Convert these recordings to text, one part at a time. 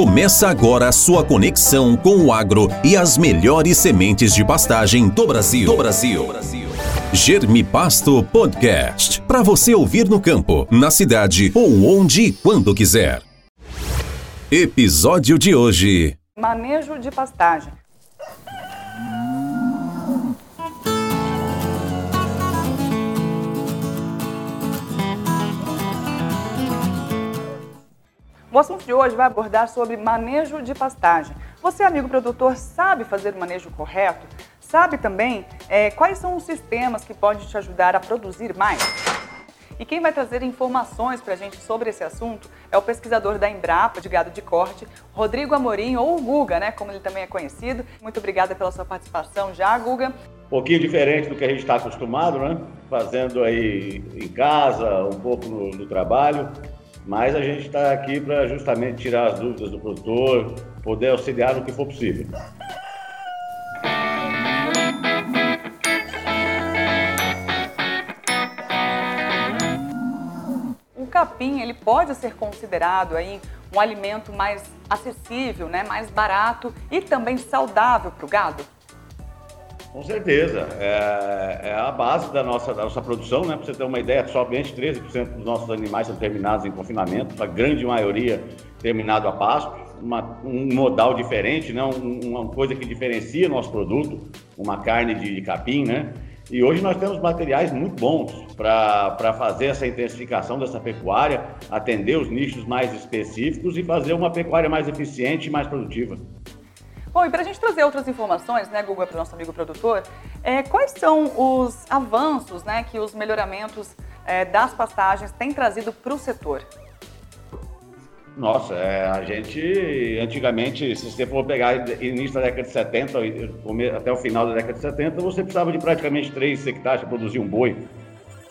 Começa agora a sua conexão com o agro e as melhores sementes de pastagem do Brasil. Do Brasil. Germipasto Podcast. Para você ouvir no campo, na cidade ou onde e quando quiser. Episódio de hoje: Manejo de pastagem. O assunto de hoje vai abordar sobre manejo de pastagem. Você, amigo produtor, sabe fazer o manejo correto? Sabe também é, quais são os sistemas que podem te ajudar a produzir mais? E quem vai trazer informações para a gente sobre esse assunto é o pesquisador da Embrapa de Gado de Corte, Rodrigo Amorim, ou Guga, né, como ele também é conhecido. Muito obrigada pela sua participação já, Guga. Um pouquinho diferente do que a gente está acostumado, né? Fazendo aí em casa, um pouco no, no trabalho. Mas a gente está aqui para justamente tirar as dúvidas do produtor, poder auxiliar no que for possível. O capim ele pode ser considerado aí um alimento mais acessível, né, mais barato e também saudável para o gado? Com certeza. É, é, a base da nossa, da nossa produção, né? Para você ter uma ideia, somente 13% dos nossos animais são terminados em confinamento, a grande maioria terminado a pasto, uma, um modal diferente, né? Um, uma coisa que diferencia nosso produto, uma carne de, de capim, né? E hoje nós temos materiais muito bons para fazer essa intensificação dessa pecuária, atender os nichos mais específicos e fazer uma pecuária mais eficiente e mais produtiva. Bom, e para a gente trazer outras informações, né, Google, para o nosso amigo produtor, é, quais são os avanços né, que os melhoramentos é, das pastagens têm trazido para o setor? Nossa, é, a gente, antigamente, se você for pegar início da década de 70, até o final da década de 70, você precisava de praticamente 3 hectares para produzir um boi.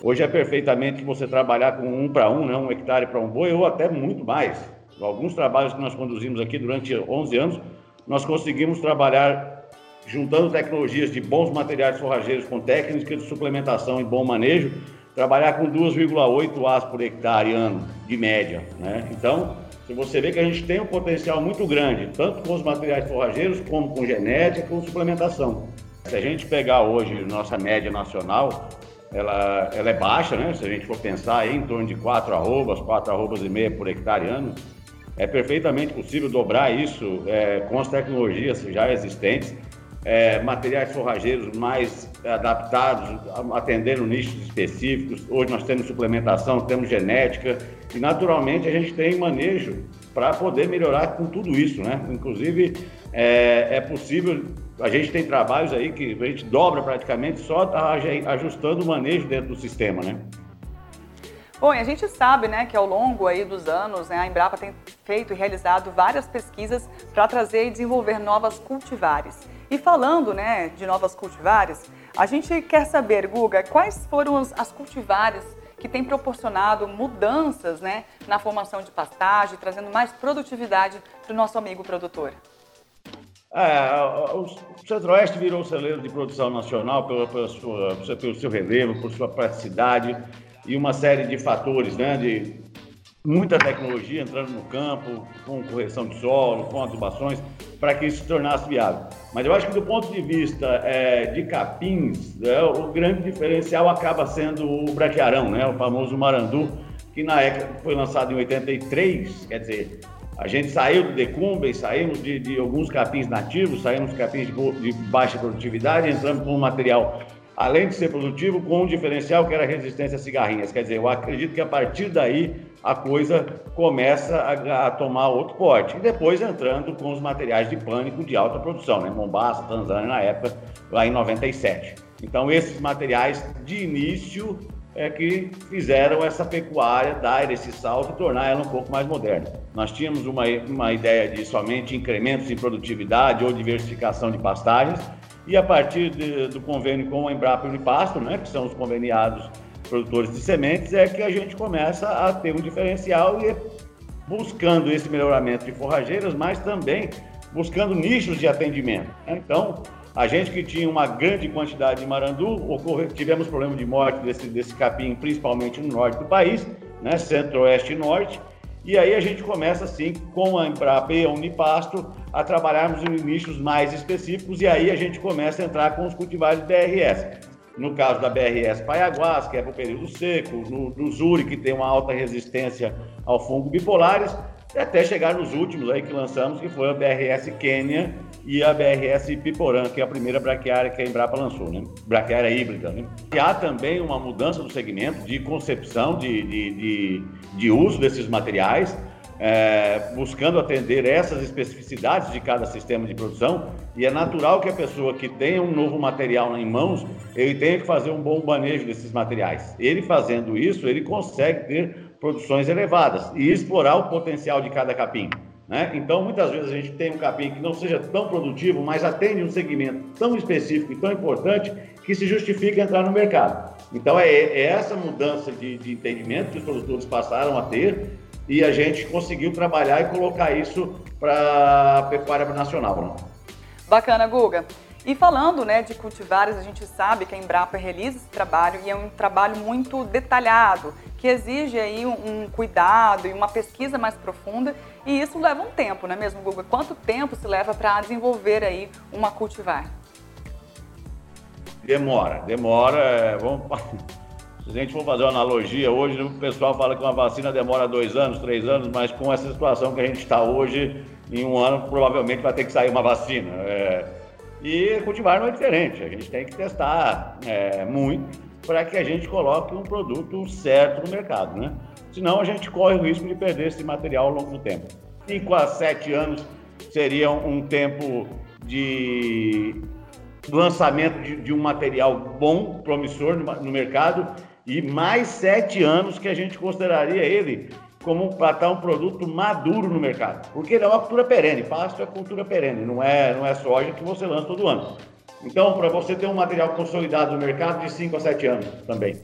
Hoje é perfeitamente você trabalhar com um para um, né, um hectare para um boi, ou até muito mais. Alguns trabalhos que nós conduzimos aqui durante 11 anos, nós conseguimos trabalhar juntando tecnologias de bons materiais forrageiros com técnicas de suplementação e bom manejo, trabalhar com 2,8 as por hectare ano, de média. Né? Então, se você vê que a gente tem um potencial muito grande, tanto com os materiais forrageiros, como com genética, com suplementação. Se a gente pegar hoje nossa média nacional, ela, ela é baixa, né? Se a gente for pensar aí, em torno de 4 arrobas, 4 arrobas e meia por hectare ano, é perfeitamente possível dobrar isso é, com as tecnologias já existentes, é, materiais forrageiros mais adaptados, atendendo nichos específicos. Hoje nós temos suplementação, temos genética e, naturalmente, a gente tem manejo para poder melhorar com tudo isso, né? Inclusive, é, é possível, a gente tem trabalhos aí que a gente dobra praticamente só ajustando o manejo dentro do sistema, né? Bom, a gente sabe né, que ao longo aí dos anos né, a Embrapa tem feito e realizado várias pesquisas para trazer e desenvolver novas cultivares. E falando né, de novas cultivares, a gente quer saber, Guga, quais foram as cultivares que têm proporcionado mudanças né, na formação de pastagem, trazendo mais produtividade para o nosso amigo produtor? É, o Centro-Oeste virou celeiro de produção nacional pelo, pelo, sua, pelo seu relevo, por sua praticidade, e uma série de fatores, né, de muita tecnologia entrando no campo, com correção de solo, com adubações, para que isso se tornasse viável. Mas eu acho que do ponto de vista é, de capins, né, o grande diferencial acaba sendo o braquiarão, né, o famoso marandu, que na época foi lançado em 83, quer dizer, a gente saiu do decumbe, saímos de, de, alguns capins nativos, saímos de capins de, de baixa produtividade, entramos com um material além de ser produtivo, com um diferencial que era resistência a cigarrinhas. Quer dizer, eu acredito que a partir daí a coisa começa a, a, tomar outro porte. E depois entrando com os materiais de pânico de alta produção, né? Mombasa, Tanzânia, na época, lá em 97. Então, esses materiais de início é que fizeram essa pecuária dar esse salto e tornar ela um pouco mais moderna. Nós tínhamos uma, uma ideia de somente incrementos em produtividade ou diversificação de pastagens, e a partir de, do convênio com a Embrapa Unipasto, né, que são os conveniados produtores de sementes, é que a gente começa a ter um diferencial e buscando esse melhoramento de forrageiras, mas também buscando nichos de atendimento. Então, a gente que tinha uma grande quantidade de marandu, ocorre, tivemos problema de morte desse, desse capim, principalmente no norte do país, né, centro-oeste e norte, E aí a gente começa, assim, com a Embrapa e a Unipasto, a trabalharmos em nichos mais específicos, e aí a gente começa a entrar com os cultivares BRS. No caso da BRS Paiaguás, que é para o período seco, no, Zuri, que tem uma alta resistência ao fungo bipolares, até chegar nos últimos aí que lançamos, que foi a BRS Quênia e a BRS Piporã, que é a primeira braquiária que a Embrapa lançou, né? Braquiária híbrida, né? E há também uma mudança do segmento de concepção de, de, de, de uso desses materiais, é, buscando atender essas especificidades de cada sistema de produção, e é natural que a pessoa que tenha um novo material em mãos, ele tenha que fazer um bom manejo desses materiais. Ele fazendo isso, ele consegue ter produções elevadas e explorar o potencial de cada capim. Né? Então, muitas vezes a gente tem um capim que não seja tão produtivo, mas atende um segmento tão específico e tão importante que se justifica entrar no mercado. Então, é, é essa mudança de, de entendimento que os produtores passaram a ter e a gente conseguiu trabalhar e colocar isso para a pecuária nacional. Né? Bacana, Guga. E falando né, de cultivares, a gente sabe que a Embrapa realiza esse trabalho e é um trabalho muito detalhado que exige aí um, um, cuidado e uma pesquisa mais profunda e isso leva um tempo, não é mesmo, Guga? Quanto tempo se leva para desenvolver aí uma cultivar? Demora, demora. É, vamos... Se a gente for fazer uma analogia, hoje o pessoal fala que uma vacina demora dois anos, três anos, mas com essa situação que a gente está hoje, em um ano provavelmente vai ter que sair uma vacina. É... E cultivar não é diferente, a gente tem que testar é, muito para que a gente coloque um produto certo no mercado, né? Senão a gente corre o risco de perder esse material ao longo do tempo. Cinco a sete anos seria um tempo de lançamento de, de um material bom, promissor no, no, mercado, e mais sete anos que a gente consideraria ele como para estar um produto maduro no mercado. Porque ele é uma cultura perene, pasto é cultura perene, não é, não é soja que você lança todo ano. Então, para você ter um material consolidado no mercado de 5 a 7 anos também.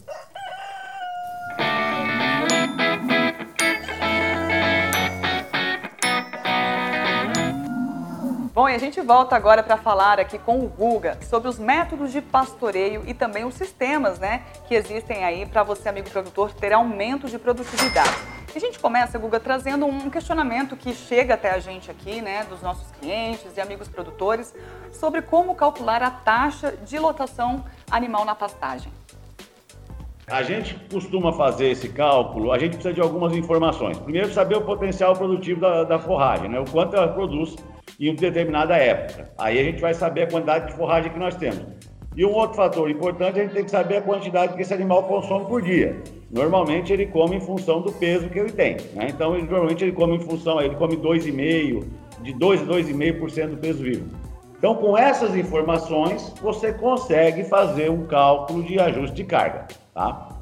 Bom, e a gente volta agora para falar aqui com o Guga sobre os métodos de pastoreio e também os sistemas né, que existem aí para você, amigo produtor, ter aumento de produtividade. E a gente começa, Guga, trazendo um questionamento que chega até a gente aqui, né, dos nossos clientes e amigos produtores, sobre como calcular a taxa de lotação animal na pastagem. A gente costuma fazer esse cálculo, a gente precisa de algumas informações. Primeiro, saber o potencial produtivo da, da forragem, né? o quanto ela produz em determinada época. Aí a gente vai saber a quantidade de forragem que nós temos. E um outro fator importante, a gente tem que saber a quantidade que esse animal consome por dia. Normalmente ele come em função do peso que ele tem. Né? Então, ele, normalmente ele come em função, ele come 2,5%, de 2 a 2,5% do peso vivo. Então, com essas informações, você consegue fazer um cálculo de ajuste de carga. Tá?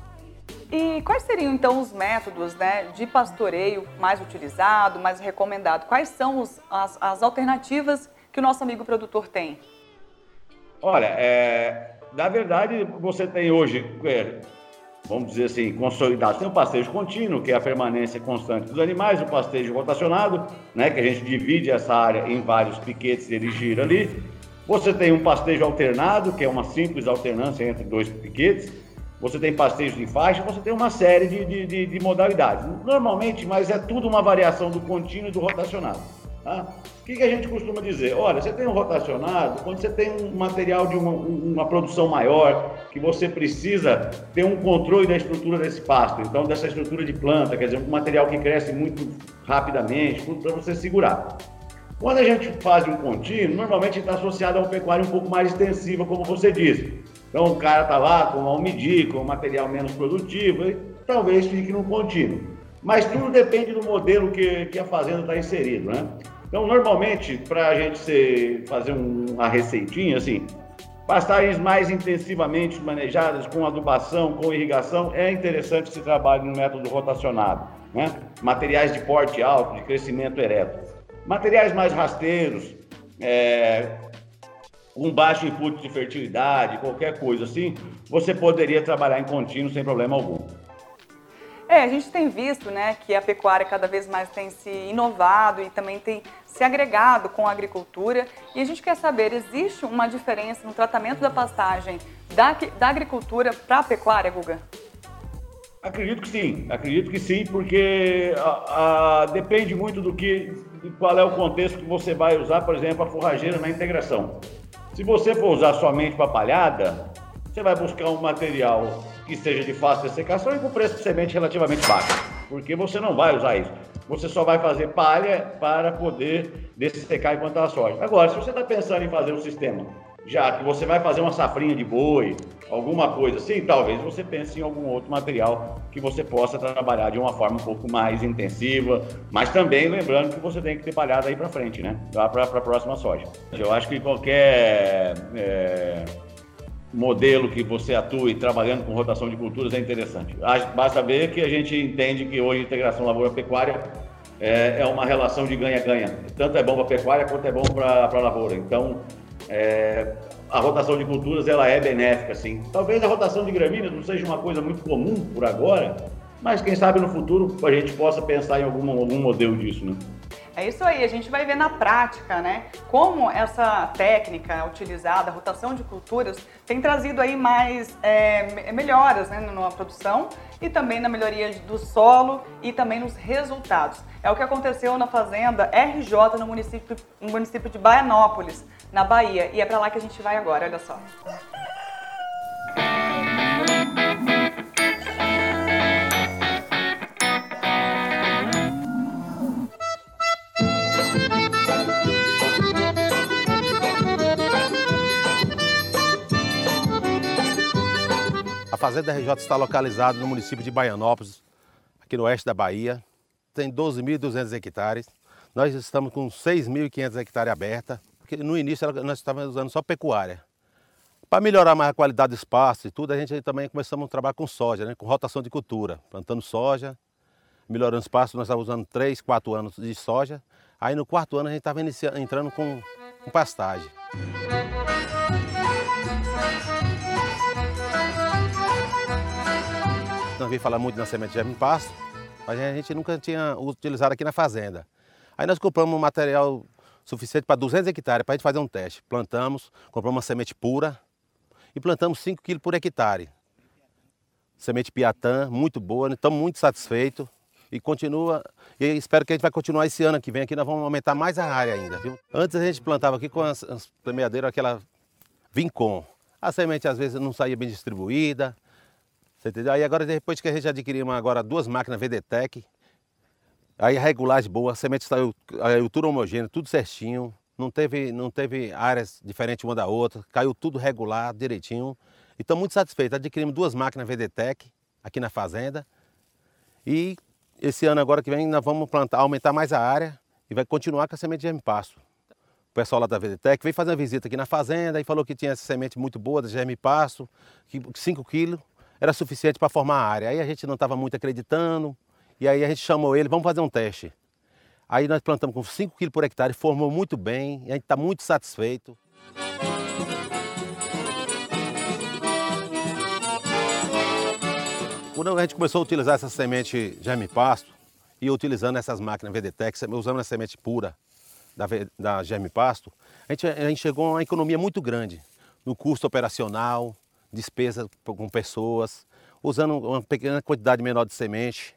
E quais seriam então os métodos né, de pastoreio mais utilizado, mais recomendado? Quais são os, as, as, alternativas que o nosso amigo produtor tem? Olha, é, na verdade, você tem hoje, é, vamos dizer assim, consolidado. Tem o pastejo contínuo, que é a permanência constante dos animais, o pastejo rotacionado, né, que a gente divide essa área em vários piquetes e ele gira ali. Você tem um pastejo alternado, que é uma simples alternância entre dois piquetes você tem pastejo de faixa, você tem uma série de, de, de, de, modalidades. Normalmente, mas é tudo uma variação do contínuo e do rotacionado. Tá? O que, que, a gente costuma dizer? Olha, você tem um rotacionado, quando você tem um material de uma, uma, produção maior, que você precisa ter um controle da estrutura desse pasto, então dessa estrutura de planta, quer dizer, um material que cresce muito rapidamente, tudo para você segurar. Quando a gente faz um contínuo, normalmente está associado a uma pecuária um pouco mais extensiva, como você disse. Então o cara está lá com uma umidade, com um material menos produtivo, e talvez fique no contínuo. Mas tudo depende do modelo que, que a fazenda está inserido, né? Então, normalmente, para a gente ser, fazer um, uma receitinha, assim, pastagens mais intensivamente manejadas, com adubação, com irrigação, é interessante que se no método rotacionado. Né? Materiais de porte alto, de crescimento ereto. Materiais mais rasteiros, é, um baixo input de fertilidade, qualquer coisa assim, você poderia trabalhar em contínuo sem problema algum. É, a gente tem visto né, que a pecuária cada vez mais tem se inovado e também tem se agregado com a agricultura. E a gente quer saber, existe uma diferença no tratamento da pastagem da, da agricultura para a pecuária, Guga? Acredito que sim, acredito que sim, porque a, a, depende muito do que, qual é o contexto que você vai usar, por exemplo, a forrageira na integração. Se você for usar somente para palhada, você vai buscar um material que seja de fácil dessecação e com preço de semente relativamente baixo, porque você não vai usar isso. Você só vai fazer palha para poder dessecar e plantar a soja. Agora, se você está pensando em fazer um sistema já que você vai fazer uma safrinha de boi, alguma coisa assim, talvez você pense em algum outro material que você possa trabalhar de uma forma um pouco mais intensiva, mas também lembrando que você tem que ter palhada aí para frente, né? Para a próxima soja. Eu acho que qualquer é, modelo que você atue trabalhando com rotação de culturas é interessante. Basta ver que a gente entende que hoje integração lavoura-pecuária é, é uma relação de ganha-ganha. Tanto é bom para a pecuária quanto é bom para a lavoura. Então, é, a rotação de culturas ela é benéfica, sim. Talvez a rotação de gramíneas não seja uma coisa muito comum por agora, mas quem sabe no futuro a gente possa pensar em algum, algum modelo disso, né? É isso aí, a gente vai ver na prática, né, como essa técnica utilizada, a rotação de culturas, tem trazido aí mais é, melhoras né, na produção e também na melhoria do solo e também nos resultados. É o que aconteceu na fazenda RJ no município, no município de Baianópolis, na Bahia. E é para lá que a gente vai agora, olha só. Fazenda RJ está localizada no município de Baianópolis, aqui no oeste da Bahia. Tem 12.200 hectares. Nós estamos com 6.500 hectares abertas porque no início nós estávamos usando só pecuária. Para melhorar mais a qualidade do espaço e tudo, a gente também começamos a trabalhar com soja, né? com rotação de cultura, plantando soja, melhorando o espaço. Nós estávamos usando 3, 4 anos de soja. Aí no quarto ano a gente estava entrando com, com pastagem. Nós vimos falar muito na semente de germe pasto, mas a gente nunca tinha utilizado aqui na fazenda. Aí nós compramos um material suficiente para 200 hectares para a gente fazer um teste. Plantamos, compramos uma semente pura e plantamos 5 quilos por hectare. Semente Piatã, muito boa, estamos muito satisfeitos e continua. E espero que a gente vai continuar esse ano que vem aqui, nós vamos aumentar mais a área ainda, viu? Antes a gente plantava aqui com as, as aquela Vincom. A semente às vezes não saía bem distribuída, você entendeu? Aí agora depois que a gente adquiriu agora duas máquinas VDTEC, Aí regulagem boa, a semente saiu a tudo homogêneo, tudo certinho, não teve, não teve áreas diferentes uma da outra, caiu tudo regular, direitinho. E estou muito satisfeito. Adquirimos duas máquinas VDTEC aqui na fazenda. E esse ano agora que vem nós vamos plantar, aumentar mais a área e vai continuar com a semente de germe pasto. O pessoal lá da VDTEC veio fazer uma visita aqui na fazenda e falou que tinha essa semente muito boa de germe pasto, que 5 quilos era suficiente para formar a área. Aí a gente não estava muito acreditando, e aí a gente chamou ele, vamos fazer um teste. Aí nós plantamos com 5 kg por hectare, formou muito bem, e a gente está muito satisfeito. Quando a gente começou a utilizar essa semente germe pasto e utilizando essas máquinas VDTEC, usando a semente pura da, da germe pasto, a gente, a gente chegou a uma economia muito grande no custo operacional, despesa com pessoas, usando uma pequena quantidade menor de semente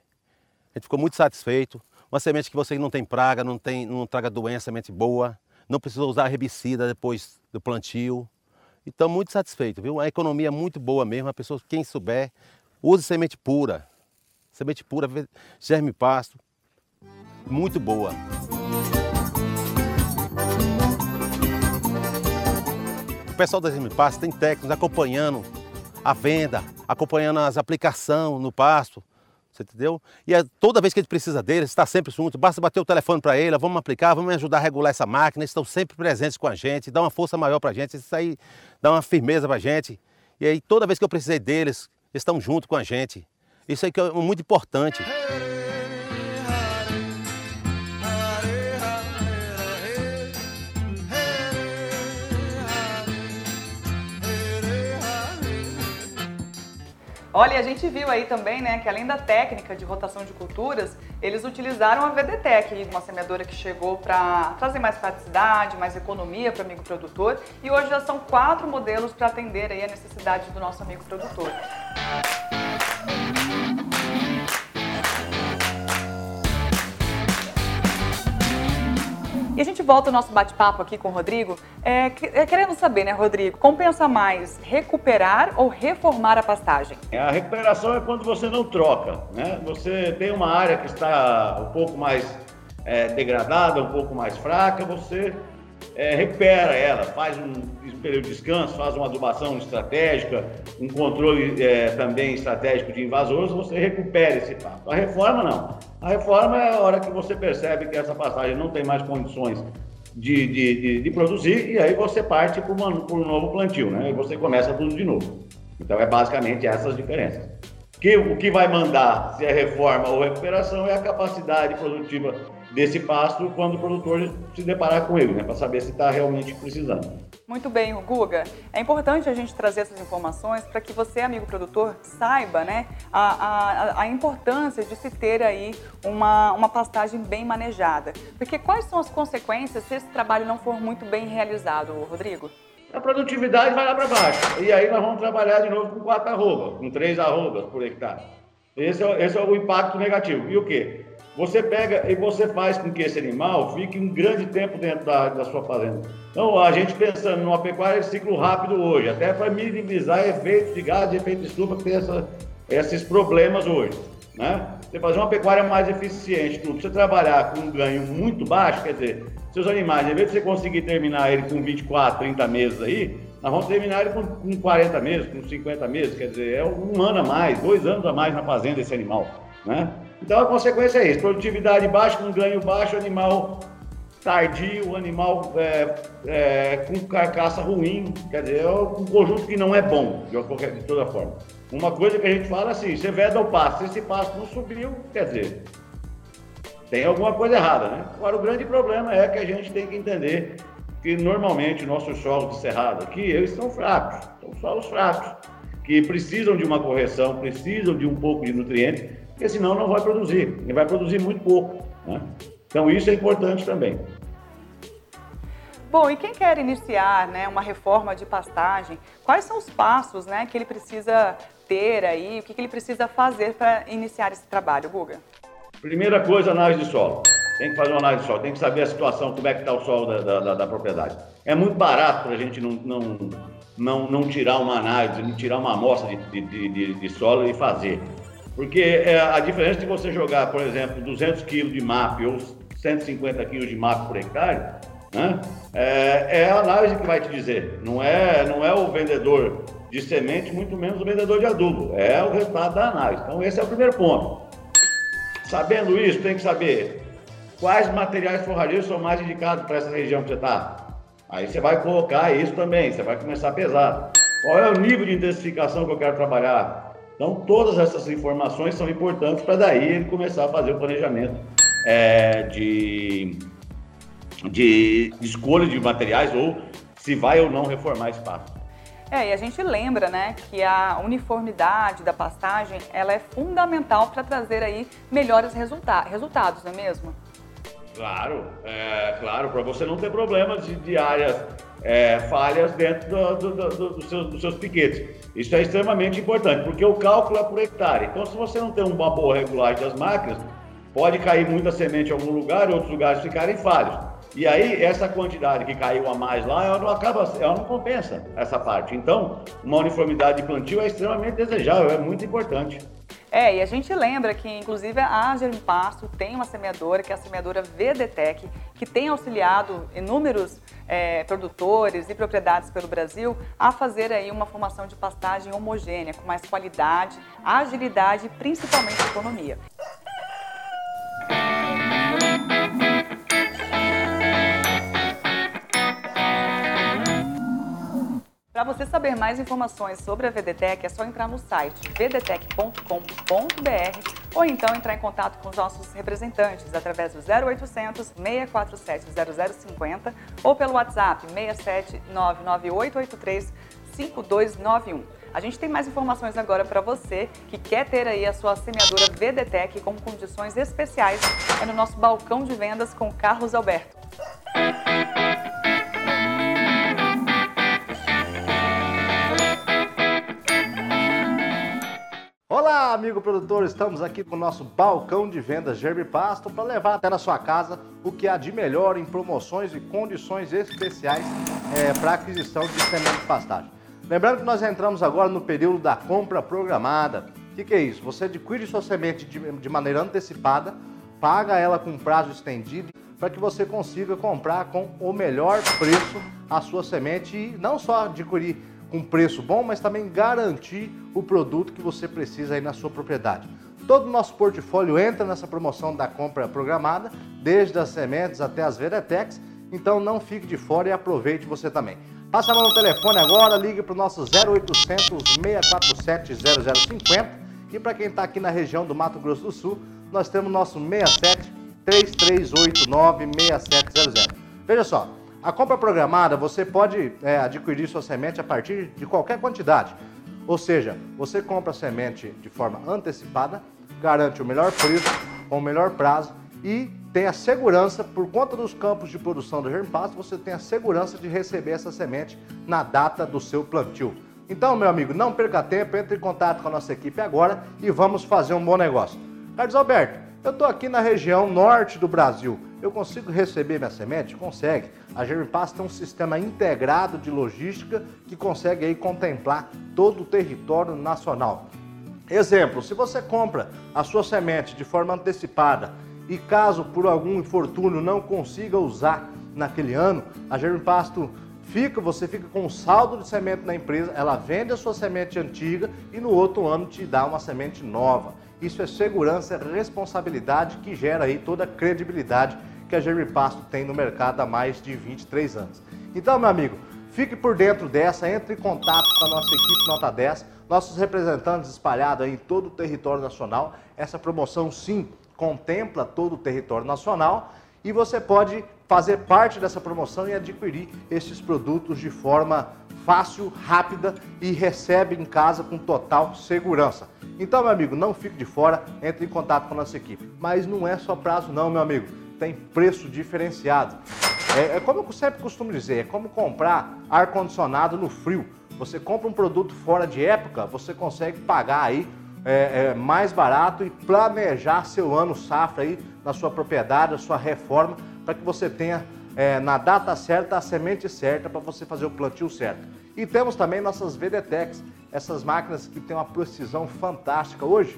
a gente ficou muito satisfeito. Uma semente que você não tem praga, não, tem, não traga doença, semente boa, não precisou usar herbicida depois do plantio. Então, muito satisfeito, viu? A economia é muito boa mesmo. A pessoa, quem souber, use semente pura. Semente pura, germe pasto, muito boa. Pessoal da Pasto tem técnicos acompanhando a venda, acompanhando as aplicações no pasto, você entendeu? E é, toda vez que a gente precisa deles, está sempre junto, basta bater o telefone para ele, vamos aplicar, vamos ajudar a regular essa máquina, eles estão sempre presentes com a gente, dá uma força maior para a gente, isso aí dá uma firmeza para a gente. E aí toda vez que eu precisei deles, eles estão junto com a gente. Isso aí que é muito importante. Olha, a gente viu aí também, né, que além da técnica de rotação de culturas, eles utilizaram a VDTEC, uma semeadora que chegou para trazer mais praticidade, mais economia para o amigo produtor. E hoje já são quatro modelos para atender aí a necessidade do nosso amigo produtor. E a gente volta ao nosso bate-papo aqui com o Rodrigo, é, é, querendo saber, né, Rodrigo, compensa mais recuperar ou reformar a pastagem? É, a recuperação é quando você não troca, né? Você tem uma área que está um pouco mais é, degradada, um pouco mais fraca, você é, recupera ela, faz um, período de descanso, faz uma adubação estratégica, um controle é, também estratégico de invasores, você recupera esse pasto. A reforma não. A reforma é a hora que você percebe que essa passagem não tem mais condições de, de, de, de produzir e aí você parte para um novo plantio, né? E você começa tudo de novo. Então é basicamente essas diferenças. Que, o que vai mandar se é reforma ou recuperação é a capacidade produtiva desse pasto quando o produtor se deparar com ele, né, para saber se está realmente precisando. Muito bem, Guga. É importante a gente trazer essas informações para que você, amigo produtor, saiba né, a, a, a, importância de se ter aí uma, uma pastagem bem manejada. Porque quais são as consequências se esse trabalho não for muito bem realizado, Rodrigo? A produtividade vai lá para baixo. E aí nós vamos trabalhar de novo com quatro arrobas, com três arrobas por hectare. Esse é, esse é o impacto negativo. E o quê? Você pega e você faz com que esse animal fique um grande tempo dentro da, da sua fazenda. Então, a gente pensando numa pecuária de ciclo rápido hoje, até para minimizar efeitos de gás, efeito de estufa, que tem essa, esses problemas hoje. Né? Você fazer uma pecuária mais eficiente, tudo. Você trabalhar com um ganho muito baixo, quer dizer, seus animais, em vez de você conseguir terminar ele com 24, 30 meses aí, nós vamos terminar ele com, com 40 meses, com 50 meses, quer dizer, é um ano a mais, dois anos a mais na fazenda esse animal. Né? Então a consequência é isso: produtividade baixa, com ganho baixo, animal tardio, animal é, é, com carcaça ruim, quer dizer, é um conjunto que não é bom, de, qualquer, de toda forma. Uma coisa que a gente fala assim, você veda o pasto, se esse pasto não subiu, quer dizer, tem alguma coisa errada, né? Agora, o grande problema é que a gente tem que entender que normalmente nossos solos de cerrado aqui, eles são fracos, são solos fracos, que precisam de uma correção, precisam de um pouco de nutriente, porque senão não vai produzir, e vai produzir muito pouco. Né? Então isso é importante também. Bom, e quem quer iniciar né, uma reforma de pastagem, quais são os passos né, que ele precisa ter aí, o que, que ele precisa fazer para iniciar esse trabalho, Guga? Primeira coisa, análise de solo. Tem que fazer uma análise de solo, tem que saber a situação, como é que está o solo da, da, da, propriedade. É muito barato para a gente não, não, não, não tirar uma análise, não tirar uma amostra de, de, de, de solo e fazer. Porque é, a diferença de você jogar, por exemplo, 200 quilos de MAP ou 150 quilos de MAP por hectare, né, é, é, a análise que vai te dizer. Não é, não é o vendedor de semente, muito menos o vendedor de adubo. É o resultado da análise. Então, esse é o primeiro ponto. Sabendo isso, tem que saber quais materiais forrageiros são mais indicados para essa região que você está. Aí você vai colocar isso também, você vai começar a pesar. Qual é o nível de intensificação que eu quero trabalhar? Então, todas essas informações são importantes para daí ele começar a fazer o planejamento é, de, de, escolha de materiais ou se vai ou não reformar espaço. É, e a gente lembra, né, que a uniformidade da pastagem, ela é fundamental para trazer aí melhores resulta resultados, não é mesmo? Claro, é, claro, para você não ter problemas de, de áreas é, falhas dentro do, do, do, do seu, dos seus piquetes. Isso é extremamente importante, porque o cálculo é por hectare. Então, se você não tem uma boa regulagem das máquinas, pode cair muita semente em algum lugar e outros lugares ficarem falhos. E aí, essa quantidade que caiu a mais lá, ela não acaba, ela não compensa essa parte. Então, uma uniformidade de plantio é extremamente desejável, é muito importante. É, e a gente lembra que, inclusive, a Germe Pasto tem uma semeadora, que é a semeadora VDTEC, que tem auxiliado inúmeros é, produtores e propriedades pelo Brasil a fazer aí uma formação de pastagem homogênea, com mais qualidade, agilidade e principalmente economia. Para você saber mais informações sobre a VDTEC, é só entrar no site vdtec.com.br ou então entrar em contato com os nossos representantes através do 0800 647 0050 ou pelo WhatsApp 67 99883 5291. A gente tem mais informações agora para você que quer ter aí a sua semeadora VDTEC com condições especiais é no nosso balcão de vendas com Carlos Alberto. Amigo produtor, estamos aqui com o nosso balcão de vendas Germe Pasto para levar até na sua casa o que há de melhor em promoções e condições especiais é, para aquisição de semente de pastagem. Lembrando que nós entramos agora no período da compra programada. O que, que, é isso? Você adquire sua semente de, de maneira antecipada, paga ela com prazo estendido para que você consiga comprar com o melhor preço a sua semente e não só adquirir com preço bom, mas também garantir o produto que você precisa aí na sua propriedade. Todo o nosso portfólio entra nessa promoção da compra programada, desde as sementes até as Veretex, então não fique de fora e aproveite você também. Passa a mão no telefone agora, ligue para o nosso 0800 647 0050 e para quem está aqui na região do Mato Grosso do Sul, nós temos nosso 67 3389 6700. Veja só, a compra programada, você pode é, adquirir sua semente a partir de qualquer quantidade. Ou seja, você compra a semente de forma antecipada, garante o melhor preço, com o melhor prazo e tem a segurança, por conta dos campos de produção do Germpasto, você tem a segurança de receber essa semente na data do seu plantio. Então, meu amigo, não perca tempo, entre em contato com a nossa equipe agora e vamos fazer um bom negócio. Carlos Alberto, eu estou aqui na região norte do Brasil. Eu consigo receber minha semente? Consegue. A Germipass tem um sistema integrado de logística que consegue aí contemplar todo o território nacional. Exemplo, se você compra a sua semente de forma antecipada e caso por algum infortúnio não consiga usar naquele ano, a Germipasto fica, você fica com um saldo de semente na empresa, ela vende a sua semente antiga e no outro ano te dá uma semente nova. Isso é segurança, é responsabilidade que gera aí toda a credibilidade que a Germipasto tem no mercado há mais de 23 anos. Então, meu amigo, fique por dentro dessa, entre em contato com a nossa equipe Nota 10, nossos representantes espalhados em todo o território nacional. Essa promoção, sim, contempla todo o território nacional e você pode fazer parte dessa promoção e adquirir esses produtos de forma fácil, rápida e recebe em casa com total segurança. Então, meu amigo, não fique de fora, entre em contato com a nossa equipe. Mas não é só prazo não, meu amigo, tem preço diferenciado. É, é como eu sempre costumo dizer, é como comprar ar-condicionado no frio. Você compra um produto fora de época, você consegue pagar aí é, é, mais barato e planejar seu ano safra aí na sua propriedade, a sua reforma, para que você tenha é, na data certa a semente certa para você fazer o plantio certo. E temos também nossas VDTECs, essas máquinas que têm uma precisão fantástica. Hoje,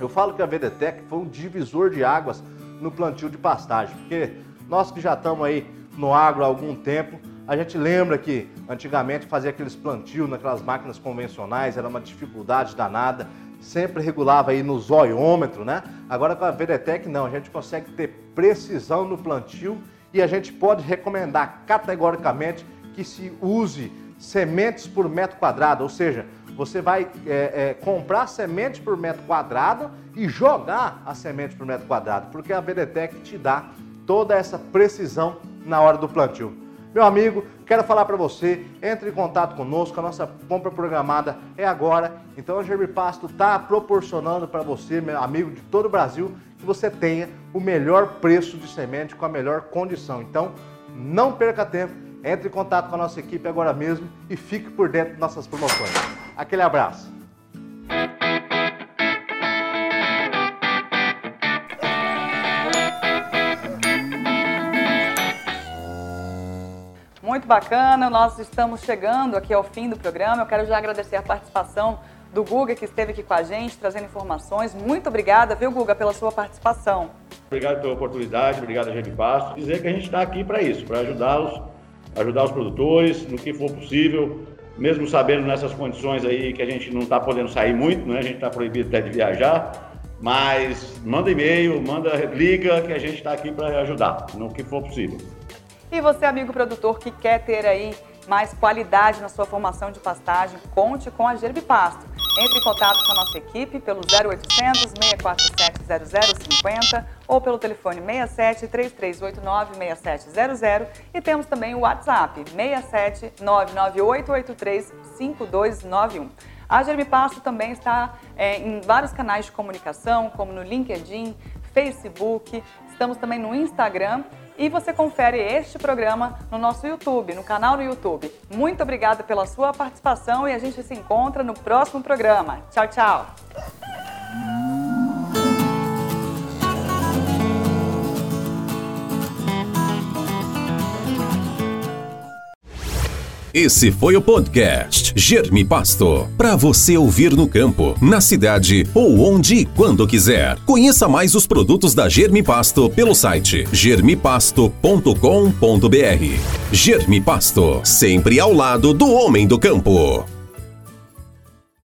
eu falo que a VDTEC foi um divisor de águas no plantio de pastagem, porque nós que já estamos aí no agro há algum tempo, a gente lembra que antigamente fazia aqueles plantios naquelas máquinas convencionais, era uma dificuldade danada sempre regulava aí no zoiômetro, né? Agora com a Vedetec não, a gente consegue ter precisão no plantio e a gente pode recomendar categoricamente que se use sementes por metro quadrado, ou seja, você vai é, é, comprar sementes por metro quadrado e jogar a semente por metro quadrado, porque a Vedetec te dá toda essa precisão na hora do plantio. Meu amigo, quero falar para você, entre em contato conosco, a nossa compra programada é agora. Então a Germipasto está proporcionando para você, meu amigo de todo o Brasil, que você tenha o melhor preço de semente com a melhor condição. Então, não perca tempo, entre em contato com a nossa equipe agora mesmo e fique por dentro de nossas promoções. Aquele abraço. Muito bacana, nós estamos chegando aqui ao fim do programa. Eu quero já agradecer a participação do Guga, que esteve aqui com a gente, trazendo informações. Muito obrigada, viu, Guga, pela sua participação. Obrigado pela oportunidade, obrigado a Gente Pasto. Dizer que a gente está aqui para isso, para ajudá-los, ajudar os produtores no que for possível, mesmo sabendo nessas condições aí que a gente não está podendo sair muito, né? a gente está proibido até de viajar, mas manda e-mail, manda liga, que a gente está aqui para ajudar no que for possível. E você, amigo produtor, que quer ter aí mais qualidade na sua formação de pastagem, conte com a Gerbipasto. Entre em contato com a nossa equipe pelo 0800 647 0050 ou pelo telefone 67 3389 6700 e temos também o WhatsApp 67 99883 5291. A Germipasto também está é, em vários canais de comunicação, como no LinkedIn, Facebook, estamos também no Instagram e você confere este programa no nosso YouTube, no canal no YouTube. Muito obrigada pela sua participação e a gente se encontra no próximo programa. Tchau, tchau! Esse foi o podcast Germe Pasto. Para você ouvir no campo, na cidade ou onde e quando quiser. Conheça mais os produtos da Germe Pasto pelo site germipasto.com.br. Germe Pasto, sempre ao lado do homem do campo.